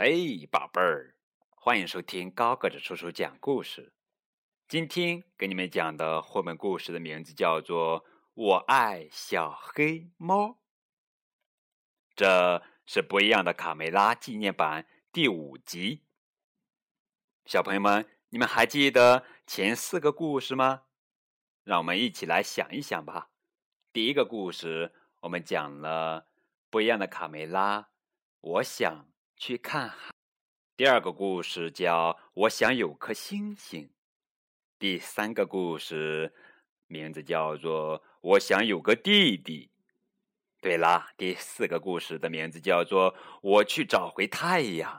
嘿，宝贝儿，欢迎收听高个子叔叔讲故事。今天给你们讲的绘本故事的名字叫做《我爱小黑猫》，这是不一样的卡梅拉纪念版第五集。小朋友们，你们还记得前四个故事吗？让我们一起来想一想吧。第一个故事，我们讲了不一样的卡梅拉，我想去看海。第二个故事叫《我想有颗星星》。第三个故事名字叫做《我想有个弟弟》。对啦，第四个故事的名字叫做《我去找回太阳》。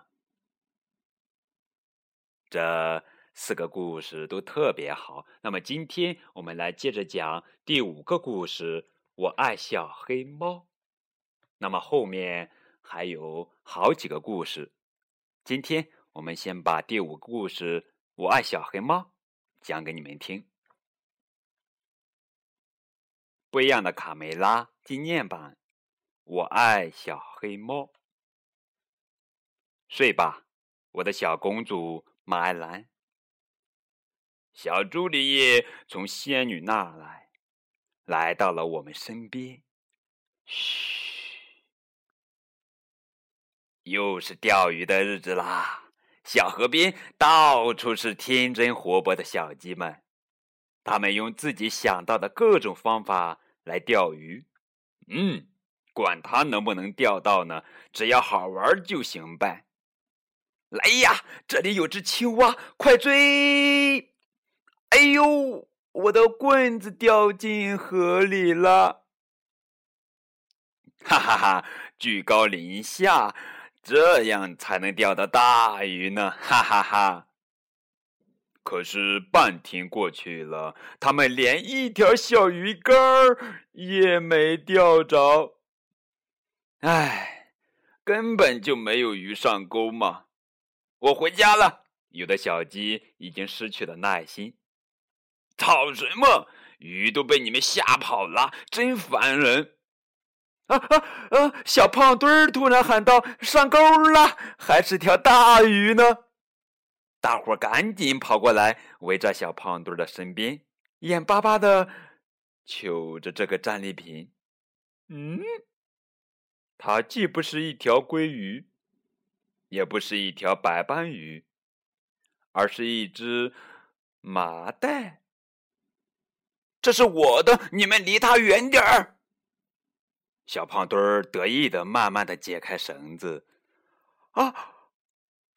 这四个故事都特别好。那么今天我们来接着讲第五个故事《我爱小黑猫》。那么后面还有好几个故事。今天我们先把第五个故事《我爱小黑猫》。讲给你们听，不一样的卡梅拉纪念版。我爱小黑猫，睡吧，我的小公主马艾兰。小朱丽叶从仙女那来，来到了我们身边。嘘，又是钓鱼的日子啦。小河边到处是天真活泼的小鸡们，他们用自己想到的各种方法来钓鱼。嗯，管它能不能钓到呢，只要好玩就行呗。来呀，这里有只青蛙，快追！哎呦，我的棍子掉进河里了！哈哈哈，居高临下。这样才能钓到大鱼呢，哈哈哈！可是半天过去了，他们连一条小鱼干也没钓着。唉，根本就没有鱼上钩嘛！我回家了。有的小鸡已经失去了耐心。吵什么？鱼都被你们吓跑了，真烦人！啊啊啊！小胖墩儿突然喊道：“上钩了，还是条大鱼呢！”大伙赶紧跑过来，围在小胖墩儿的身边，眼巴巴的瞅着这个战利品。嗯，它既不是一条鲑鱼，也不是一条白斑鱼，而是一只麻袋。这是我的，你们离它远点儿。小胖墩儿得意的慢慢的解开绳子，啊！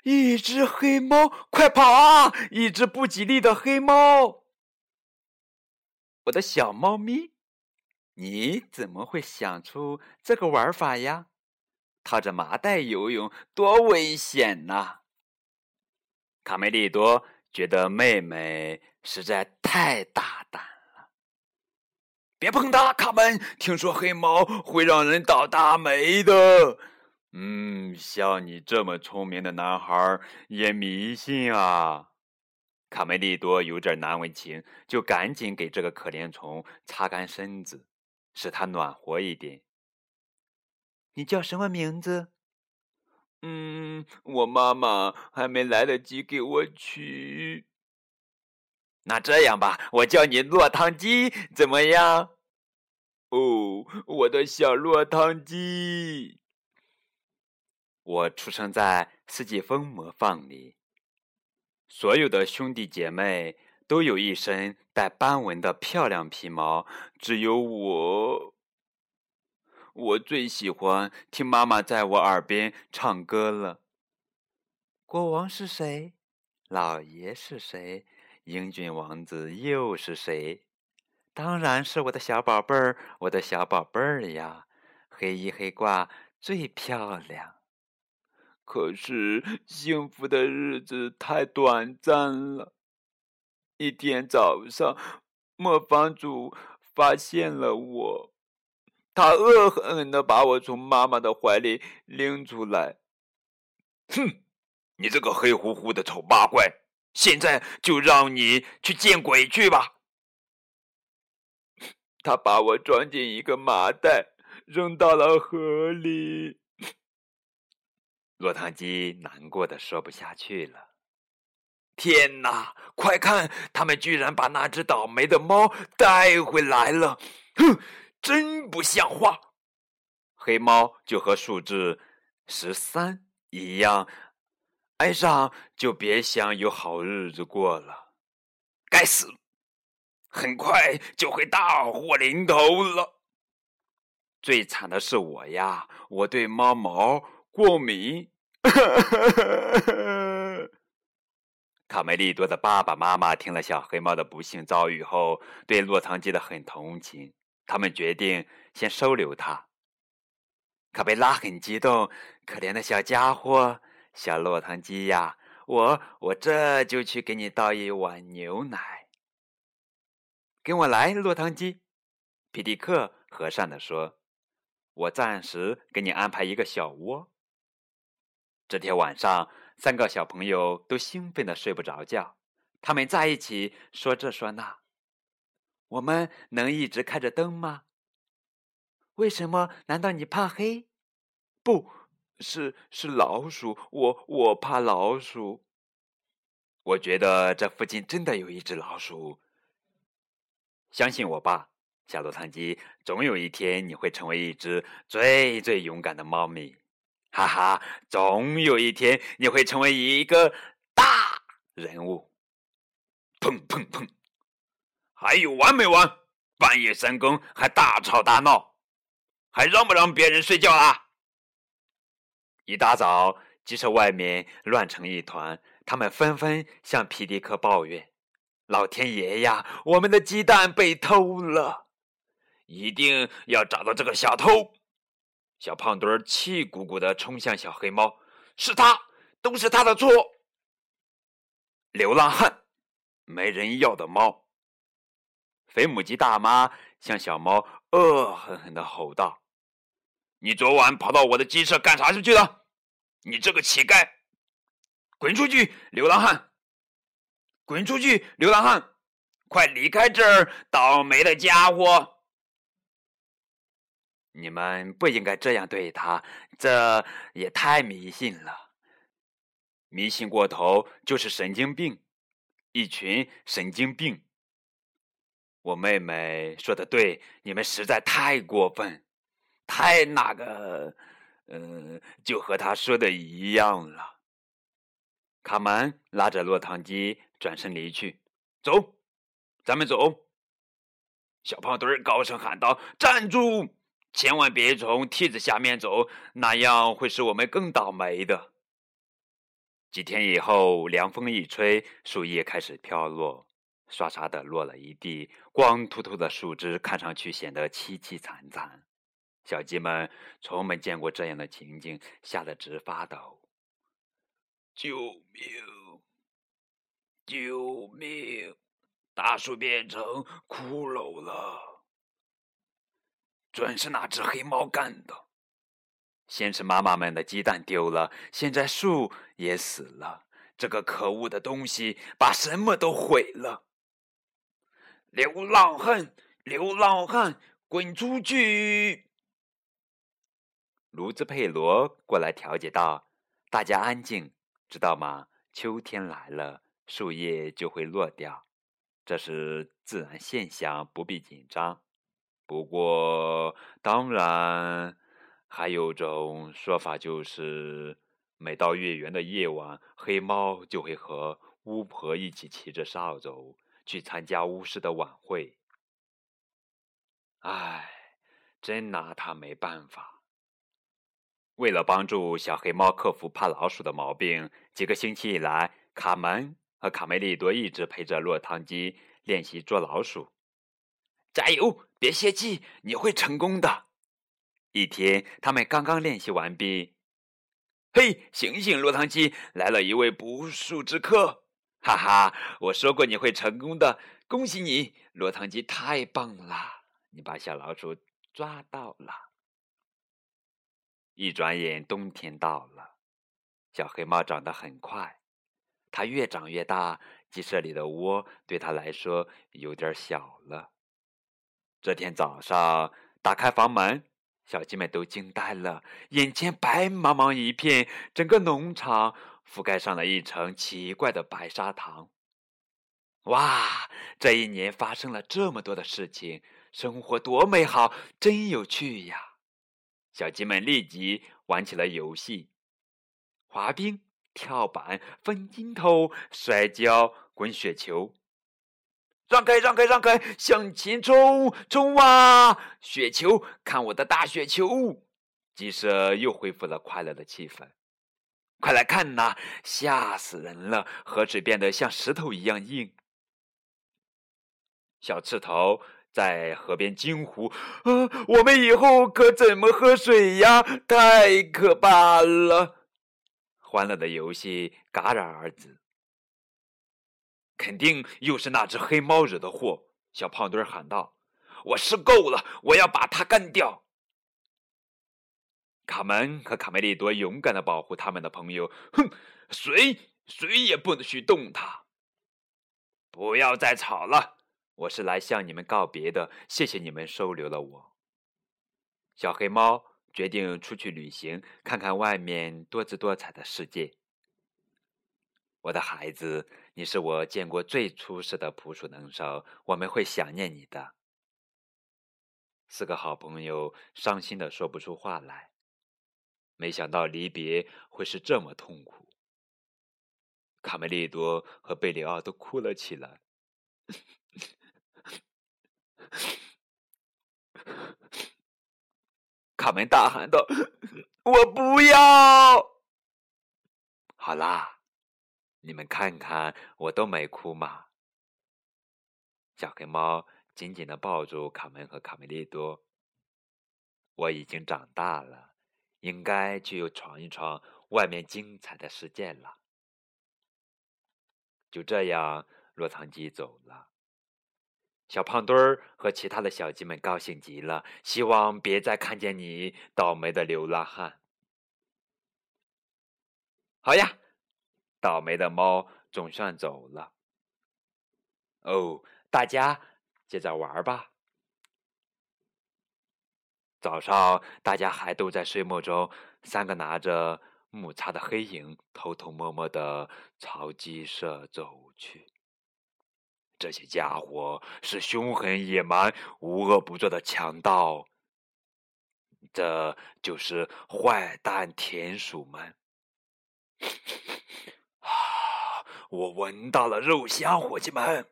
一只黑猫，快跑啊！一只不吉利的黑猫，我的小猫咪，你怎么会想出这个玩法呀？套着麻袋游泳多危险呐！卡梅利多觉得妹妹实在太大胆。别碰它，卡门！听说黑猫会让人倒大霉的。嗯，像你这么聪明的男孩也迷信啊？卡梅利多有点难为情，就赶紧给这个可怜虫擦干身子，使它暖和一点。你叫什么名字？嗯，我妈妈还没来得及给我取。那这样吧，我叫你落汤鸡，怎么样？哦，我的小落汤鸡！我出生在四季风魔方里，所有的兄弟姐妹都有一身带斑纹的漂亮皮毛，只有我，我最喜欢听妈妈在我耳边唱歌了。国王是谁？老爷是谁？英俊王子又是谁？当然是我的小宝贝儿，我的小宝贝儿呀，黑衣黑褂最漂亮。可是幸福的日子太短暂了。一天早上，磨坊主发现了我，他恶狠狠地把我从妈妈的怀里拎出来。哼，你这个黑乎乎的丑八怪，现在就让你去见鬼去吧！他把我装进一个麻袋，扔到了河里。落汤鸡难过的说不下去了。天哪！快看，他们居然把那只倒霉的猫带回来了！哼，真不像话！黑猫就和数字十三一样，爱上就别想有好日子过了。该死！很快就会大祸临头了。最惨的是我呀，我对猫毛过敏。卡梅利多的爸爸妈妈听了小黑猫的不幸遭遇后，对落汤鸡的很同情，他们决定先收留他。卡贝拉很激动，可怜的小家伙，小落汤鸡呀，我我这就去给你倒一碗牛奶。跟我来，落汤鸡，皮迪克和善地说：“我暂时给你安排一个小窝。”这天晚上，三个小朋友都兴奋的睡不着觉，他们在一起说这说那。我们能一直开着灯吗？为什么？难道你怕黑？不是，是老鼠。我我怕老鼠。我觉得这附近真的有一只老鼠。相信我吧，小洛汤鸡，总有一天你会成为一只最最勇敢的猫咪。哈哈，总有一天你会成为一个大人物。砰砰砰！还有完没完？半夜三更还大吵大闹。还让不让别人睡觉啦？一大早，鸡舍外面乱成一团，他们纷纷向皮迪克抱怨：“老天爷呀，我们的鸡蛋被偷了！一定要找到这个小偷！”小胖墩气鼓鼓的冲向小黑猫：“是他，都是他的错！流浪汉，没人要的猫！”肥母鸡大妈向小猫恶狠狠的吼道。你昨晚跑到我的鸡舍干啥去了？你这个乞丐，滚出去，流浪汉！滚出去，流浪汉！快离开这儿，倒霉的家伙！你们不应该这样对他，这也太迷信了。迷信过头就是神经病，一群神经病。我妹妹说的对，你们实在太过分。太那个，嗯，就和他说的一样了。卡门拉着落汤鸡转身离去，走，咱们走。小胖墩儿高声喊道：“站住！千万别从梯子下面走，那样会使我们更倒霉的。”几天以后，凉风一吹，树叶开始飘落，唰唰的落了一地，光秃秃的树枝看上去显得凄凄惨惨。小鸡们从没见过这样的情景，吓得直发抖。救命！救命！大树变成骷髅了，准是那只黑猫干的。先是妈妈们的鸡蛋丢了，现在树也死了。这个可恶的东西把什么都毁了。流浪汉！流浪汉！滚出去！卢兹佩罗过来调解道：“大家安静，知道吗？秋天来了，树叶就会落掉，这是自然现象，不必紧张。不过，当然还有种说法，就是每到月圆的夜晚，黑猫就会和巫婆一起骑着扫帚去参加巫师的晚会。唉，真拿他没办法。”为了帮助小黑猫克服怕老鼠的毛病，几个星期以来，卡门和卡梅利多一直陪着落汤鸡练习捉老鼠。加油，别泄气，你会成功的。一天，他们刚刚练习完毕，嘿，醒醒，落汤鸡，来了一位不速之客！哈哈，我说过你会成功的，恭喜你，落汤鸡，太棒了，你把小老鼠抓到了。一转眼，冬天到了。小黑猫长得很快，它越长越大，鸡舍里的窝对它来说有点小了。这天早上，打开房门，小鸡们都惊呆了，眼前白茫茫一片，整个农场覆盖上了一层奇怪的白砂糖。哇，这一年发生了这么多的事情，生活多美好，真有趣呀！小鸡们立即玩起了游戏：滑冰、跳板、分筋头、摔跤、滚雪球。让开，让开，让开！向前冲，冲啊！雪球，看我的大雪球！鸡舍又恢复了快乐的气氛。快来看呐，吓死人了！河水变得像石头一样硬。小刺头在河边惊呼：“啊，我们以后可怎么喝水呀？太可怕了！”欢乐的游戏戛然而止。肯定又是那只黑猫惹的祸！小胖墩喊道：“我受够了，我要把它干掉！”卡门和卡梅利多勇敢的保护他们的朋友。哼，谁谁也不能去动它！不要再吵了，我是来向你们告别的。谢谢你们收留了我。小黑猫决定出去旅行，看看外面多姿多彩的世界。我的孩子，你是我见过最出色的捕鼠能手，我们会想念你的。四个好朋友伤心的说不出话来，没想到离别会是这么痛苦。卡梅利多和贝里奥都哭了起来。卡门大喊道：“我不要！”好啦。你们看看，我都没哭嘛。小黑猫紧紧的抱住卡门和卡梅利多。我已经长大了，应该去闯一闯外面精彩的世界了。就这样，落汤鸡走了。小胖墩儿和其他的小鸡们高兴极了，希望别再看见你倒霉的流浪汉。好呀。倒霉的猫总算走了。哦，大家接着玩吧。早上，大家还都在睡梦中，三个拿着木叉的黑影偷偷摸摸的朝鸡舍走去。这些家伙是凶狠野蛮、无恶不作的强盗。这就是坏蛋田鼠们。我闻到了肉香，伙计们。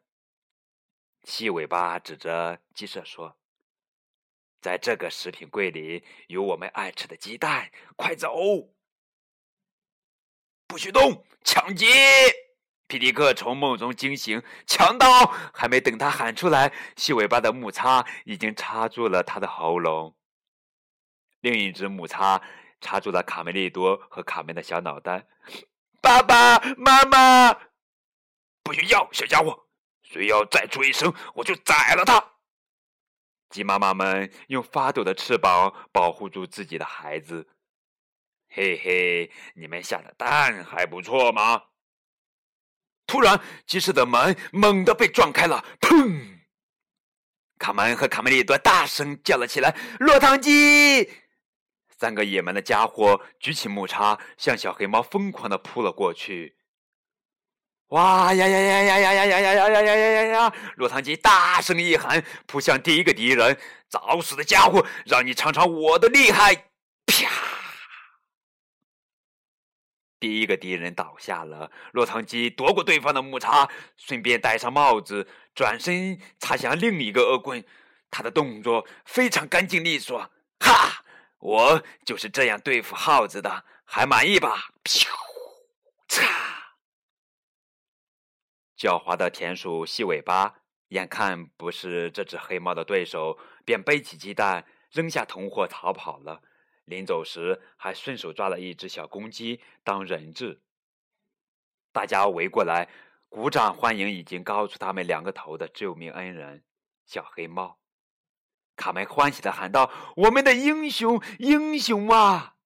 细尾巴指着鸡舍说：“在这个食品柜里有我们爱吃的鸡蛋，快走！不许动！抢劫！”皮迪克从梦中惊醒，强盗还没等他喊出来，细尾巴的木叉已经插住了他的喉咙。另一只木叉插住了卡梅利多和卡门的小脑袋。爸爸妈妈。不许要，小家伙！谁要再出一声，我就宰了他！鸡妈妈们用发抖的翅膀保护住自己的孩子。嘿嘿，你们下的蛋还不错吗？突然，鸡舍的门猛地被撞开了，砰！卡门和卡梅利多大声叫了起来：“落汤鸡！”三个野蛮的家伙举起木叉，向小黑猫疯狂的扑了过去。哇呀呀呀呀呀呀呀呀呀呀呀呀呀！落汤鸡大声一喊，扑向第一个敌人。找死的家伙，让你尝尝我的厉害！啪！第一个敌人倒下了。落汤鸡夺过对方的木叉，顺便戴上帽子，转身插向另一个恶棍。他的动作非常干净利索。哈！我就是这样对付耗子的，还满意吧？咻！嚓！狡猾的田鼠细尾巴眼看不是这只黑猫的对手，便背起鸡蛋，扔下同伙逃跑了。临走时，还顺手抓了一只小公鸡当人质。大家围过来，鼓掌欢迎已经高出他们两个头的救命恩人——小黑猫。卡门欢喜的喊道：“我们的英雄，英雄啊！”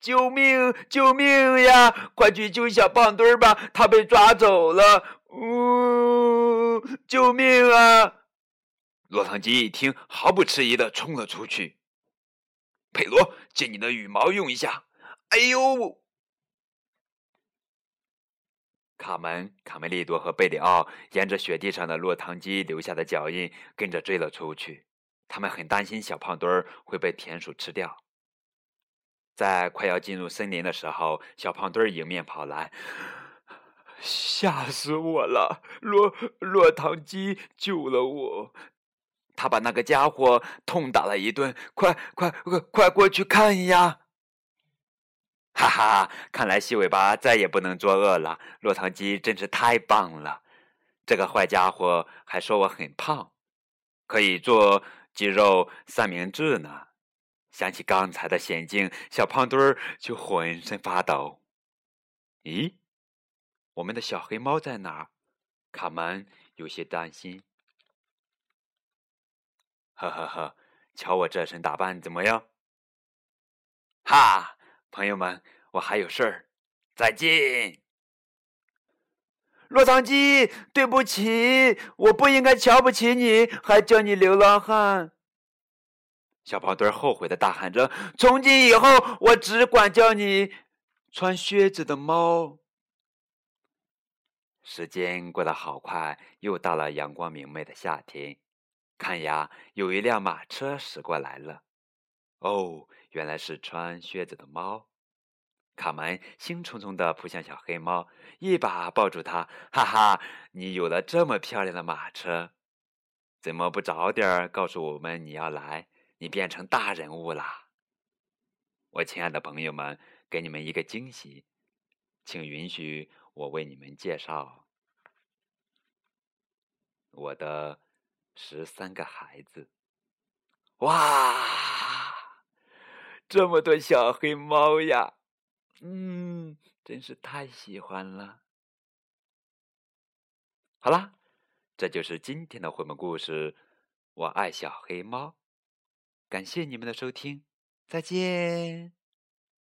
救命！救命呀！快去救小胖墩儿吧，他被抓走了。呜！救命啊！落汤鸡一听，毫不迟疑的冲了出去。佩罗，借你的羽毛用一下。哎呦！卡门、卡梅利多和贝里奥沿着雪地上的落汤鸡留下的脚印跟着追了出去。他们很担心小胖墩儿会被田鼠吃掉。在快要进入森林的时候，小胖墩儿迎面跑来，吓死我了！落落汤鸡救了我。他把那个家伙痛打了一顿，快快快快过去看呀！哈哈，看来细尾巴再也不能作恶了。落汤鸡真是太棒了，这个坏家伙还说我很胖，可以做鸡肉三明治呢。想起刚才的险境，小胖墩儿就浑身发抖。咦，我们的小黑猫在哪儿？卡门有些担心。呵呵呵，瞧我这身打扮怎么样？哈，朋友们，我还有事儿，再见。落汤鸡，对不起，我不应该瞧不起你，还叫你流浪汉。小胖墩后悔的大喊着：“从今以后，我只管叫你穿靴子的猫。”时间过得好快，又到了阳光明媚的夏天。看呀，有一辆马车驶过来了。哦，原来是穿靴子的猫。卡门兴冲冲地扑向小黑猫，一把抱住它。哈哈，你有了这么漂亮的马车，怎么不早点告诉我们你要来？你变成大人物啦！我亲爱的朋友们，给你们一个惊喜，请允许我为你们介绍我的。十三个孩子，哇，这么多小黑猫呀！嗯，真是太喜欢了。好啦，这就是今天的绘本故事。我爱小黑猫，感谢你们的收听，再见。